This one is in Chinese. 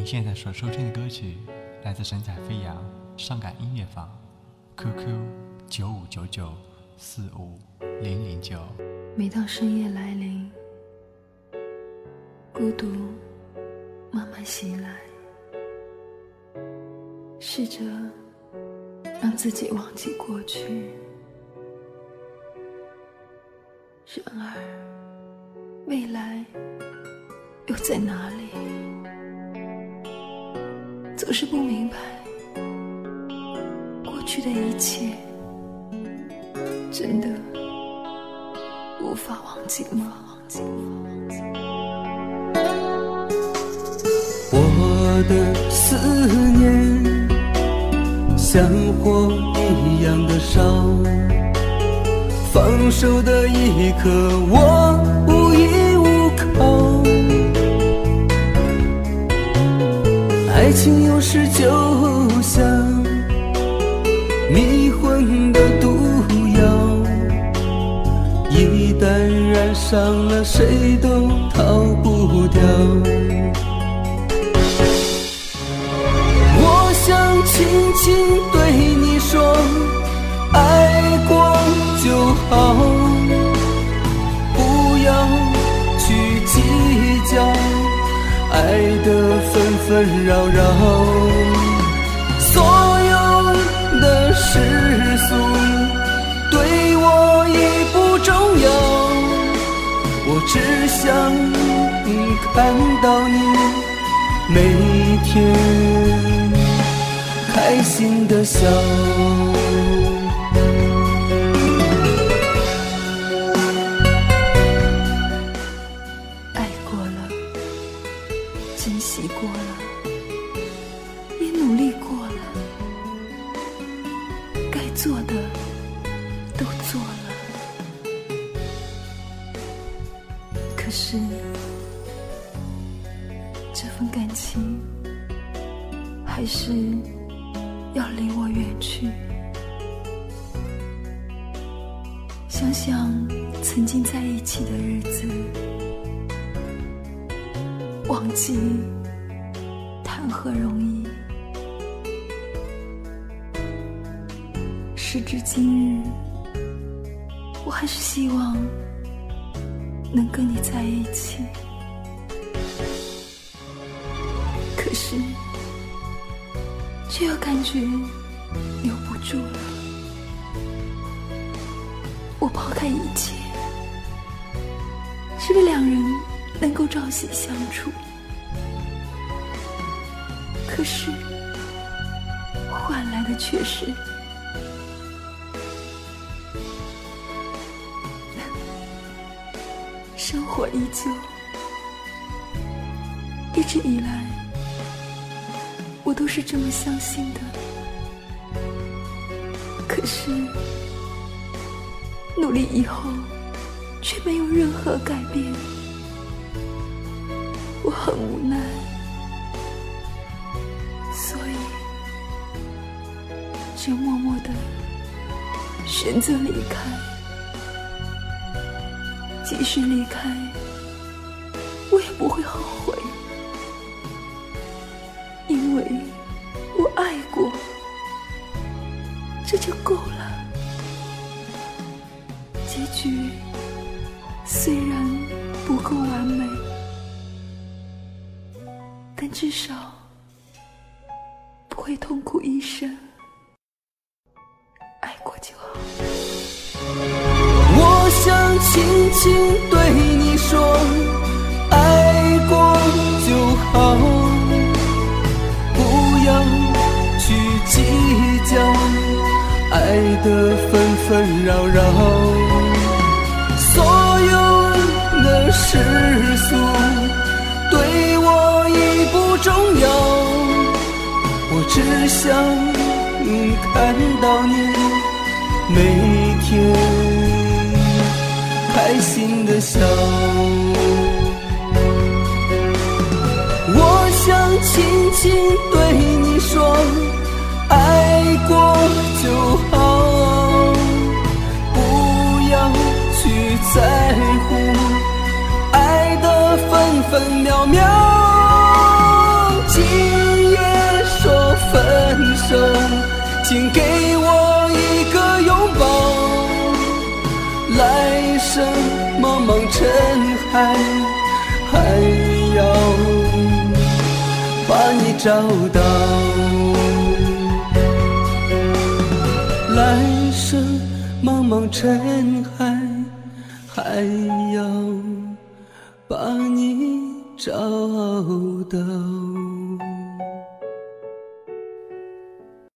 您现在所收听的歌曲来自神采飞扬伤感音乐坊，QQ 九五九九四五零零九。每当深夜来临，孤独慢慢袭来，试着让自己忘记过去，然而未来又在哪里？总是不明白，过去的一切真的无法忘记吗？我的思念像火一样的烧，放手的一刻，我无依爱情有时就像迷魂的毒药，一旦染上了，谁都逃不掉。我想轻轻对你说，爱过就好，不要去计较。爱的分纷纷扰扰，所有的世俗对我已不重要，我只想看到你每天开心的笑。习过了也努力过了该做的都做了。可是这份感情还是要离我远去。想想曾经在一起的日子忘记谈何容易。时至今日，我还是希望。能跟你在一起，可是却又感觉留不住了。我抛开一切，是为两人能够朝夕相处，可是换来的却是。生活依旧，一直以来，我都是这么相信的。可是，努力以后，却没有任何改变，我很无奈，所以，就默默的选择离开。即使离开，我也不会后悔，因为我爱过，这就够了。结局虽然不够完美，至少不会痛苦一生。爱过就好。我想轻轻对你说，爱过就好，不要去计较爱的纷纷扰扰。只想看到你每天。开心的笑，我想轻轻对请给我一个拥抱。来生茫茫尘海，还要把你找到。来生茫茫尘海，还要把你找到。